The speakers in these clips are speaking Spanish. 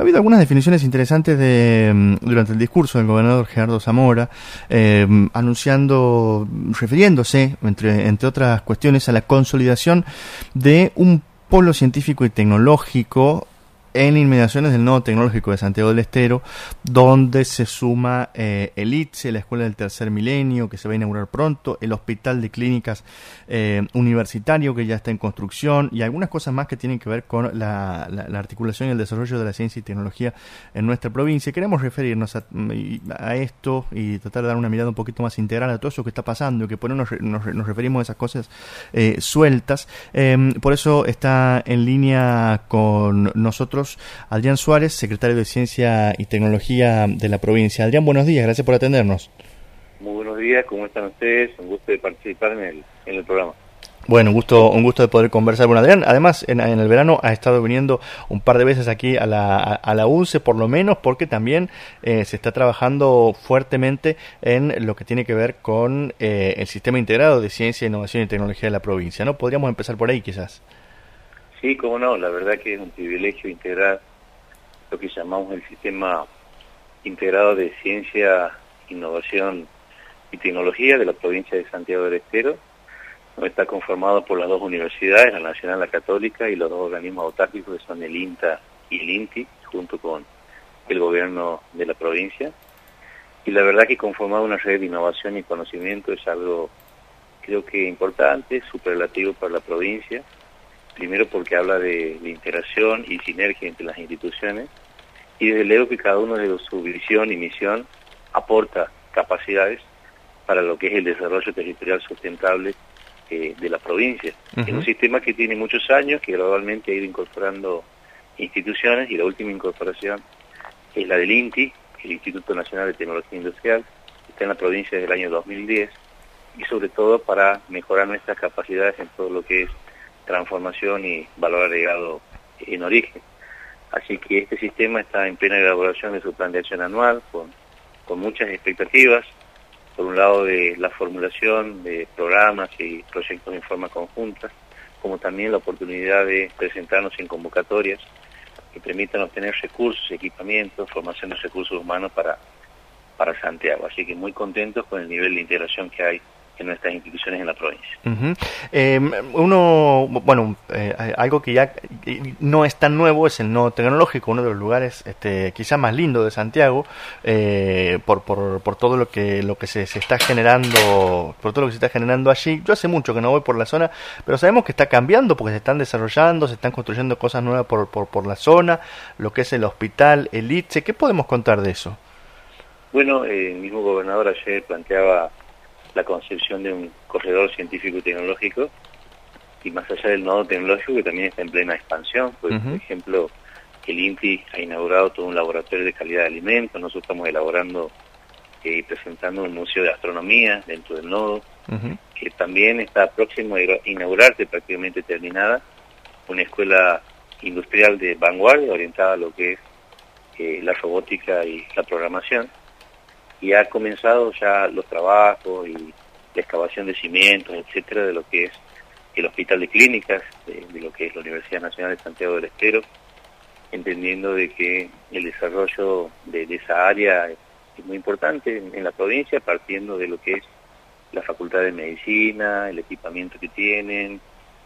ha habido algunas definiciones interesantes de, mm, durante el discurso del gobernador Gerardo Zamora, eh, anunciando, refiriéndose, entre, entre otras cuestiones, a la consolidación de un polo científico y tecnológico en inmediaciones del Nodo Tecnológico de Santiago del Estero, donde se suma eh, el ITSE, la Escuela del Tercer Milenio, que se va a inaugurar pronto, el Hospital de Clínicas eh, Universitario, que ya está en construcción, y algunas cosas más que tienen que ver con la, articulación y el desarrollo de la ciencia y tecnología en nuestra provincia. Queremos referirnos a, esto y tratar de dar una mirada un poquito más integral a todo eso que está pasando, y que por eso nos, referimos a esas cosas eh, sueltas. Em, por eso está en línea con nosotros Adrián Suárez, secretario de Ciencia y Tecnología de la provincia. Adrián, buenos días, gracias por atendernos. Muy buenos días, ¿cómo están ustedes? Un gusto de participar en el, en el programa. Bueno, un gusto, un gusto de poder conversar con Adrián. Además, en, el verano ha estado viniendo un par de veces aquí a la, a, la UNCE, por lo menos, porque también eh, se está trabajando fuertemente en lo que tiene que ver con eh, el sistema integrado de ciencia, innovación y tecnología de la provincia. ¿No? Podríamos empezar por ahí, quizás. Sí, cómo no, la verdad que es un privilegio integrar lo que llamamos el sistema integrado de ciencia, innovación y tecnología de la provincia de Santiago del Estero. Está conformado por las dos universidades, la Nacional, la Católica, y los dos organismos autárquicos que son el INTA y el INTI, junto con el gobierno de la provincia. Y la verdad que conformar una red de innovación y conocimiento es algo creo que importante, superlativo para la provincia, primero porque habla de, integración y sinergia entre las instituciones, y desde luego que cada uno de su visión y misión aporta capacidades para lo que es el desarrollo territorial sustentable eh, de la provincia. Es un sistema que tiene muchos años, que gradualmente ha ido incorporando instituciones y la última incorporación es la del INTI, el Instituto Nacional de Tecnología Industrial, que está en la provincia desde el año 2010 y sobre todo para mejorar nuestras capacidades en todo lo que es transformación y valor agregado en origen. Así que este sistema está en plena elaboración de su plan de acción anual, con, muchas expectativas, por un lado de la formulación de programas y proyectos en forma conjunta, como también la oportunidad de presentarnos en convocatorias que permitan obtener recursos, equipamientos, formación de recursos humanos para, para Santiago. Así que muy contentos con el nivel de integración que hay en nuestras instituciones en la provincia. Eh, uno, bueno, eh, algo que ya no es tan nuevo es el nodo tecnológico, uno de los lugares este, quizá más lindo de Santiago, eh, por, por, por, todo lo que lo que se, se, está generando, por todo lo que se está generando allí. Yo hace mucho que no voy por la zona, pero sabemos que está cambiando porque se están desarrollando, se están construyendo cosas nuevas por, por, por la zona, lo que es el hospital, el ITSE. ¿Qué podemos contar de eso? Bueno, el mismo gobernador ayer planteaba la concepción de un corredor científico y tecnológico y más allá del nodo tecnológico que también está en plena expansión. Pues, Por ejemplo, el INTI ha inaugurado todo un laboratorio de calidad de alimentos, nosotros estamos elaborando y presentando un museo de astronomía dentro del nodo, que también está próximo a inaugurarse, prácticamente terminada, una escuela industrial de vanguardia orientada a lo que es eh, la robótica y la programación y ha comenzado ya los trabajos y la excavación de cimientos, etcétera, de lo que es el Hospital de Clínicas, de, lo que es la Universidad Nacional de Santiago del Estero, entendiendo de que el desarrollo de, esa área es muy importante en, la provincia, partiendo de lo que es la Facultad de Medicina, el equipamiento que tienen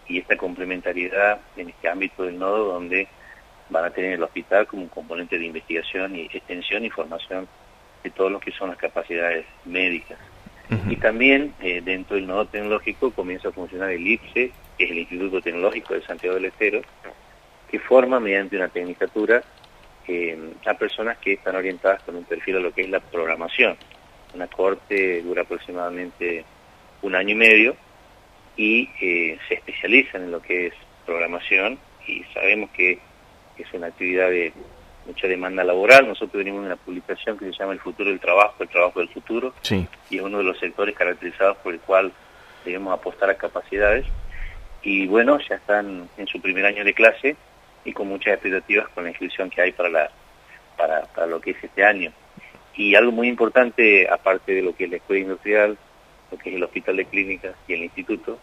y esta complementariedad en este ámbito del nodo donde van a tener el hospital como un componente de investigación y extensión y formación de todo lo que son las capacidades médicas. Y también eh, dentro del nodo tecnológico comienza a funcionar el IPSE, que es el Instituto Tecnológico de Santiago del Estero, que forma mediante una tecnicatura eh, a personas que están orientadas con un perfil a lo que es la programación. Una corte dura aproximadamente un año y medio y eh, se especializan en lo que es programación y sabemos que es una actividad de mucha demanda laboral. Nosotros venimos de una publicación que se llama El futuro del trabajo, el trabajo del futuro, y es uno de los sectores caracterizados por el cual debemos apostar a capacidades. Y bueno, ya están en su primer año de clase y con muchas expectativas con la inscripción que hay para, la, para, para lo que es este año. Y algo muy importante, aparte de lo que es la escuela industrial, lo que es el hospital de clínicas y el instituto,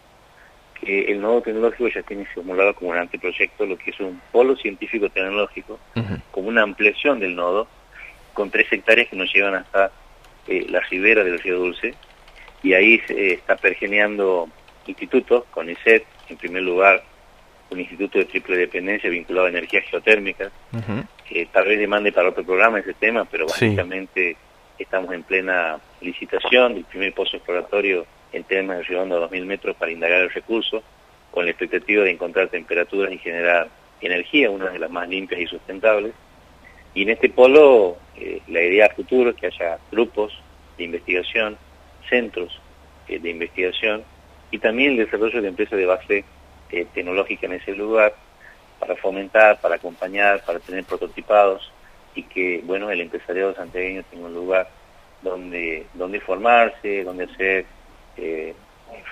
eh, el nodo tecnológico ya tiene formulado como un anteproyecto lo que es un polo científico tecnológico, como una ampliación del nodo, con tres hectáreas que nos llevan hasta eh, la ribera del río Dulce, y ahí se está pergeneando institutos, con ICET, en primer lugar, un instituto de triple dependencia vinculado a energías geotérmicas, que tal vez demande para otro programa ese tema, pero básicamente estamos en plena licitación del primer pozo exploratorio en de Riondo a 2.000 metros para indagar el recurso, con la expectativa de encontrar temperaturas y generar energía, una de las más limpias y sustentables. Y en este polo, eh, la idea futuro es que haya grupos de investigación, centros eh, de investigación y también el desarrollo de empresas de base eh, tecnológica en ese lugar para fomentar, para acompañar, para tener prototipados y que, bueno, el empresariado santiagueño tenga un lugar donde, donde formarse, donde hacer eh,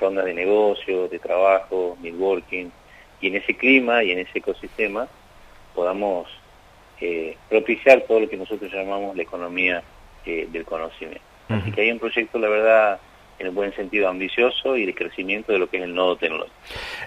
rondas de negocio, de trabajo, networking, y en ese clima y en ese ecosistema podamos eh, propiciar todo lo que nosotros llamamos la economía eh, del conocimiento. Así que hay un proyecto, la verdad, en el buen sentido ambicioso y de crecimiento de lo que es el nodo tecnológico.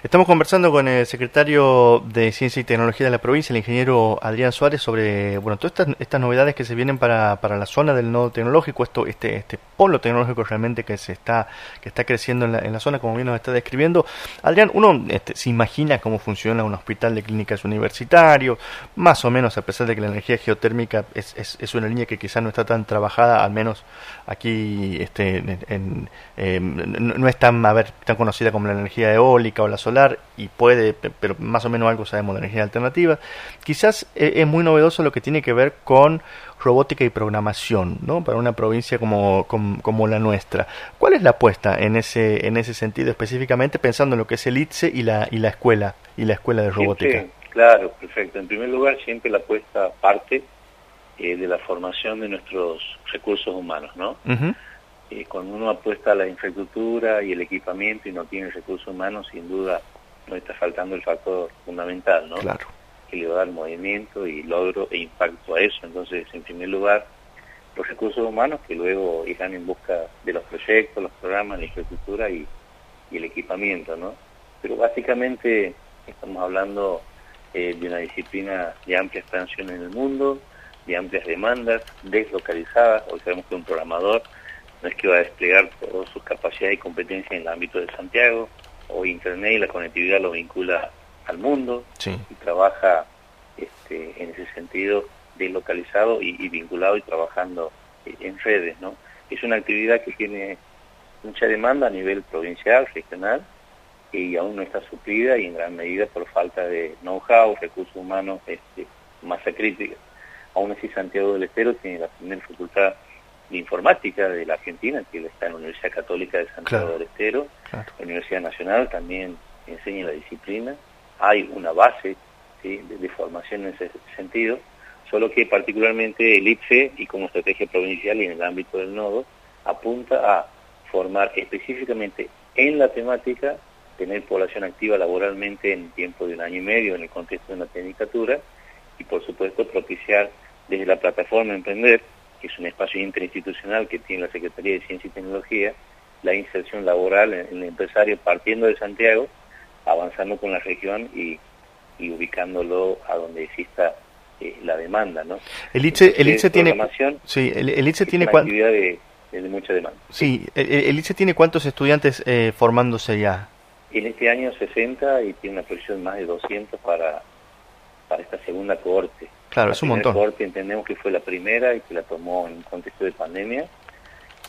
Estamos conversando con el secretario de Ciencia y Tecnología de la provincia, el ingeniero Adrián Suárez, sobre bueno todas estas, estas novedades que se vienen para, para la zona del nodo tecnológico, esto este este polo tecnológico realmente que se está que está creciendo en la, en la zona, como bien nos está describiendo. Adrián, uno este, se imagina cómo funciona un hospital de clínicas universitario, más o menos a pesar de que la energía geotérmica es, es, es una línea que quizás no está tan trabajada, al menos aquí este, en eh, no, es tan, a ver, tan conocida como la energía eólica o la solar, y puede, pero más o menos algo sabemos de energía alternativa. Quizás eh, es muy novedoso lo que tiene que ver con robótica y programación, ¿no? Para una provincia como, como, la nuestra. ¿Cuál es la apuesta en ese, en ese sentido específicamente pensando en lo que es el ITSE y la, y la escuela, y la escuela de robótica? claro, perfecto. En primer lugar, siempre la apuesta parte eh, de la formación de nuestros recursos humanos, ¿no? Eh, cuando uno apuesta a la infraestructura y el equipamiento y no tiene recursos humanos, sin duda no está faltando el factor fundamental, ¿no? Claro. Que le va a dar movimiento y logro e impacto a eso. Entonces, en primer lugar, los recursos humanos que luego irán en busca de los proyectos, los programas, la infraestructura y, y el equipamiento, ¿no? Pero básicamente estamos hablando eh, de una disciplina de amplia expansión en el mundo, de amplias demandas, deslocalizadas. Hoy sabemos que un programador no es que va a desplegar todas sus capacidades y competencias en el ámbito de Santiago, o Internet y la conectividad lo vincula al mundo y trabaja este, en ese sentido deslocalizado y, y, vinculado y trabajando en redes. ¿no? Es una actividad que tiene mucha demanda a nivel provincial, regional, y aún no está suplida y en gran medida por falta de know-how, recursos humanos, este, masa crítica. Aún así Santiago del Estero tiene la primera facultad de informática de la Argentina, que está en la Universidad Católica de Santiago del Estero, la Universidad Nacional también enseña la disciplina, hay una base de, formación en ese sentido, solo que particularmente el IPFE y como estrategia provincial y en el ámbito del nodo apunta a formar específicamente en la temática, tener población activa laboralmente en tiempo de un año y medio en el contexto de una tecnicatura y por supuesto propiciar desde la plataforma Emprender que es un espacio interinstitucional que tiene la Secretaría de Ciencia y Tecnología, la inserción laboral en, el empresario partiendo de Santiago, avanzando con la región y, ubicándolo a donde exista eh, la demanda, ¿no? El ICE, el tiene, sí, el, el tiene una actividad de, mucha demanda. Sí, el, el tiene cuántos estudiantes eh, formándose ya. En este año 60 y tiene una proyección más de 200 para para esta segunda cohorte. Claro, es un montón. cohorte entendemos que fue la primera y que la tomó en un contexto de pandemia,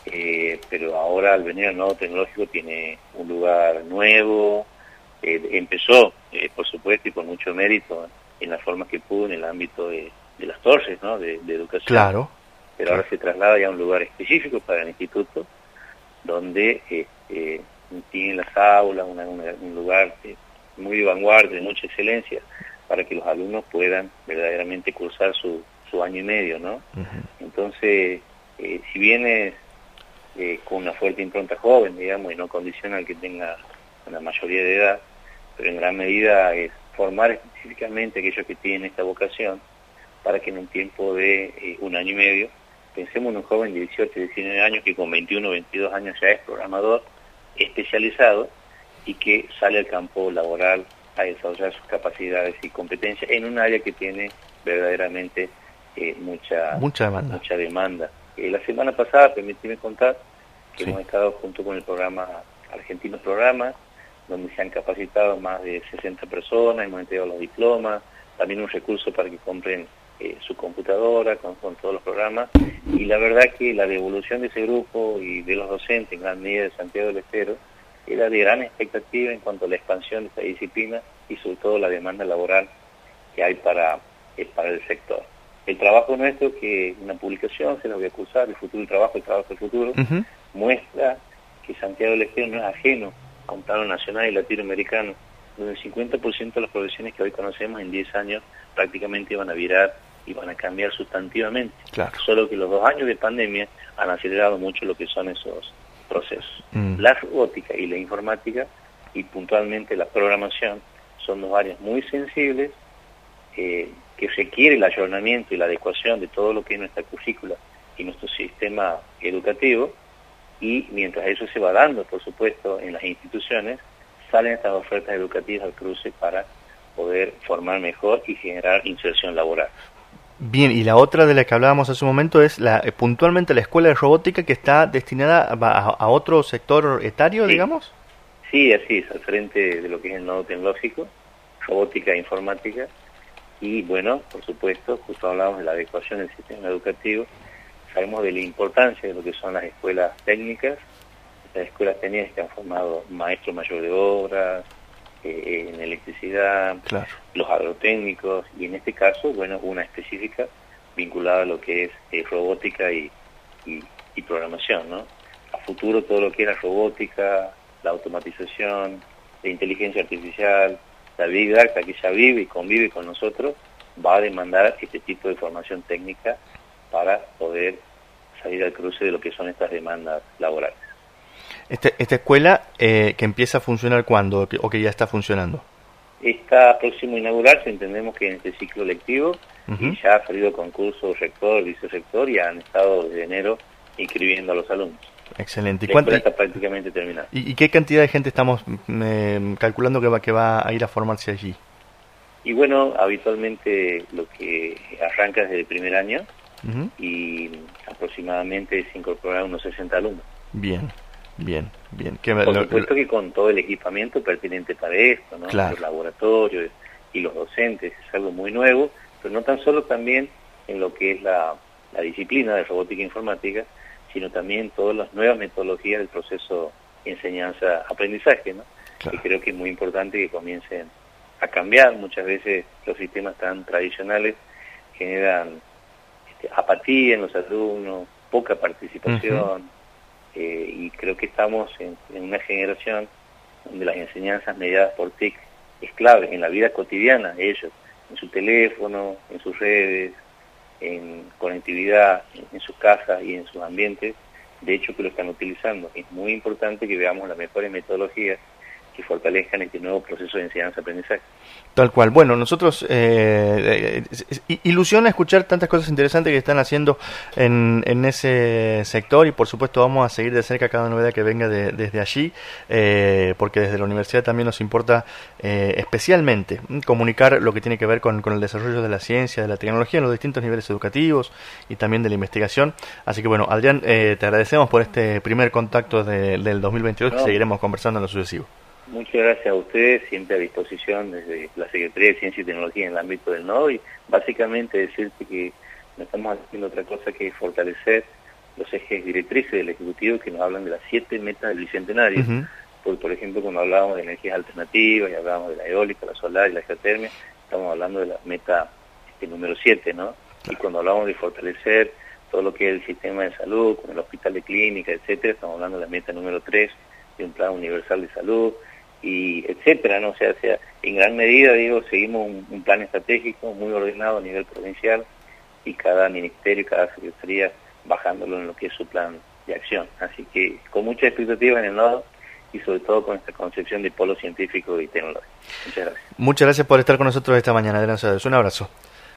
eh, pero ahora al venir al nuevo tecnológico tiene un lugar nuevo, eh, empezó, eh, por supuesto, y con mucho mérito en la forma que pudo en el ámbito de, las torres, ¿no? De, educación. Claro. Pero ahora se traslada ya a un lugar específico para el instituto, donde tiene las aulas, un lugar muy de vanguardia, de mucha excelencia, para que los alumnos puedan verdaderamente cursar su, su año y medio, ¿no? Entonces, eh, si vienes eh, con una fuerte impronta joven, digamos, y no condiciona que tenga una mayoría de edad, pero en gran medida es formar específicamente aquellos que tienen esta vocación para que en un tiempo de eh, un año y medio, pensemos en un joven de 18, 19 años que con 21, 22 años ya es programador especializado y que sale al campo laboral a desarrollar sus capacidades y competencias en un área que tiene verdaderamente eh, mucha, mucha demanda. Mucha demanda. Eh, la semana pasada, permíteme contar, que hemos estado junto con el programa Argentinos Programas, donde se han capacitado más de 60 personas, hemos entregado los diplomas, también un recurso para que compren eh, su computadora con, todos los programas, y la verdad que la devolución de ese grupo y de los docentes en gran medida de Santiago del Estero era de gran expectativa en cuanto a la expansión de esta disciplina y sobre todo la demanda laboral que hay para, eh, para el sector. El trabajo nuestro, que una publicación, se lo voy a acusar, el futuro del trabajo, el trabajo del futuro, muestra que Santiago del Estero no es ajeno a un plano nacional y latinoamericano, donde el 50% de las profesiones que hoy conocemos en 10 años prácticamente van a virar y van a cambiar sustantivamente. Solo que los dos años de pandemia han acelerado mucho lo que son esos procesos. Mm. La robótica y la informática y puntualmente la programación son dos áreas muy sensibles eh, que requiere el ayornamiento y la adecuación de todo lo que es nuestra currícula y nuestro sistema educativo y mientras eso se va dando, por supuesto, en las instituciones, salen estas ofertas educativas al cruce para poder formar mejor y generar inserción laboral. Bien, y la otra de la que hablábamos hace un momento es la eh, puntualmente la escuela de robótica que está destinada a, otro sector etario, digamos. Sí, así es, al frente de lo que es el nodo tecnológico, robótica e informática. Y bueno, por supuesto, justo hablamos de la adecuación del sistema educativo, sabemos de la importancia de lo que son las escuelas técnicas, las escuelas técnicas que han formado maestros mayor de obras, eh, en electricidad, los agrotécnicos y en este caso, bueno, una específica vinculada a lo que es eh, robótica y, y, programación, ¿no? A futuro todo lo que es la robótica, la automatización, la inteligencia artificial, la Big Data que ya vive y convive con nosotros, va a demandar este tipo de formación técnica para poder salir al cruce de lo que son estas demandas laborales. Este, ¿Esta escuela eh, que empieza a funcionar cuándo o que ya está funcionando? Está próximo a inaugurarse, entendemos que en este ciclo lectivo, y ya ha salido concurso rector, vicerrector y han estado desde enero inscribiendo a los alumnos. Excelente. ¿Y cuánto, está prácticamente terminada. ¿Y, qué cantidad de gente estamos mm, calculando que va, que va a ir a formarse allí? Y bueno, habitualmente lo que arranca desde el primer año y aproximadamente se incorporan unos 60 alumnos. Bien. Bien, bien. Por supuesto que con todo el equipamiento pertinente para esto, ¿no? Los laboratorios y los docentes, es algo muy nuevo, pero no tan solo también en lo que es la, disciplina de robótica e informática, sino también todas las nuevas metodologías del proceso enseñanza-aprendizaje, ¿no? Y creo que es muy importante que comiencen a cambiar. Muchas veces los sistemas tan tradicionales generan este, apatía en los alumnos, poca participación, eh, y creo que estamos en, una generación donde las enseñanzas mediadas por TIC es clave en la vida cotidiana de ellos, en su teléfono, en sus redes, en conectividad, en, sus casas y en sus ambientes, de hecho que lo están utilizando. Es muy importante que veamos las mejores metodologías que fortalezcan este nuevo proceso de enseñanza-aprendizaje. Tal cual. Bueno, nosotros eh, eh ilusiona escuchar tantas cosas interesantes que están haciendo en, en, ese sector y por supuesto vamos a seguir de cerca cada novedad que venga desde allí, eh, porque desde la universidad también nos importa eh, especialmente comunicar lo que tiene que ver con, con, el desarrollo de la ciencia, de la tecnología en los distintos niveles educativos y también de la investigación. Así que bueno, Adrián, te agradecemos por este primer contacto del 2022 que seguiremos conversando en lo sucesivo. Muchas gracias a ustedes, siempre a disposición desde la Secretaría de Ciencia y Tecnología en el ámbito del nodo y básicamente decirte que no estamos haciendo otra cosa que fortalecer los ejes directrices del Ejecutivo que nos hablan de las siete metas del Bicentenario. por ejemplo, cuando hablábamos de energías alternativas y hablábamos de la eólica, la solar y la geotermia, estamos hablando de la meta este, número siete, ¿no? Y cuando hablamos de fortalecer todo lo que es el sistema de salud, con el hospital de clínica, etcétera, estamos hablando de la meta número tres, de un plan universal de salud, y etcétera, ¿no? O sea, en gran medida, digo, seguimos un, plan estratégico muy ordenado a nivel provincial y cada ministerio, cada secretaría bajándolo en lo que es su plan de acción. Así que con mucha expectativa en el nodo y sobre todo con esta concepción de polo científico y tecnológico. Muchas gracias. Muchas gracias por estar con nosotros esta mañana, Adrián Un abrazo.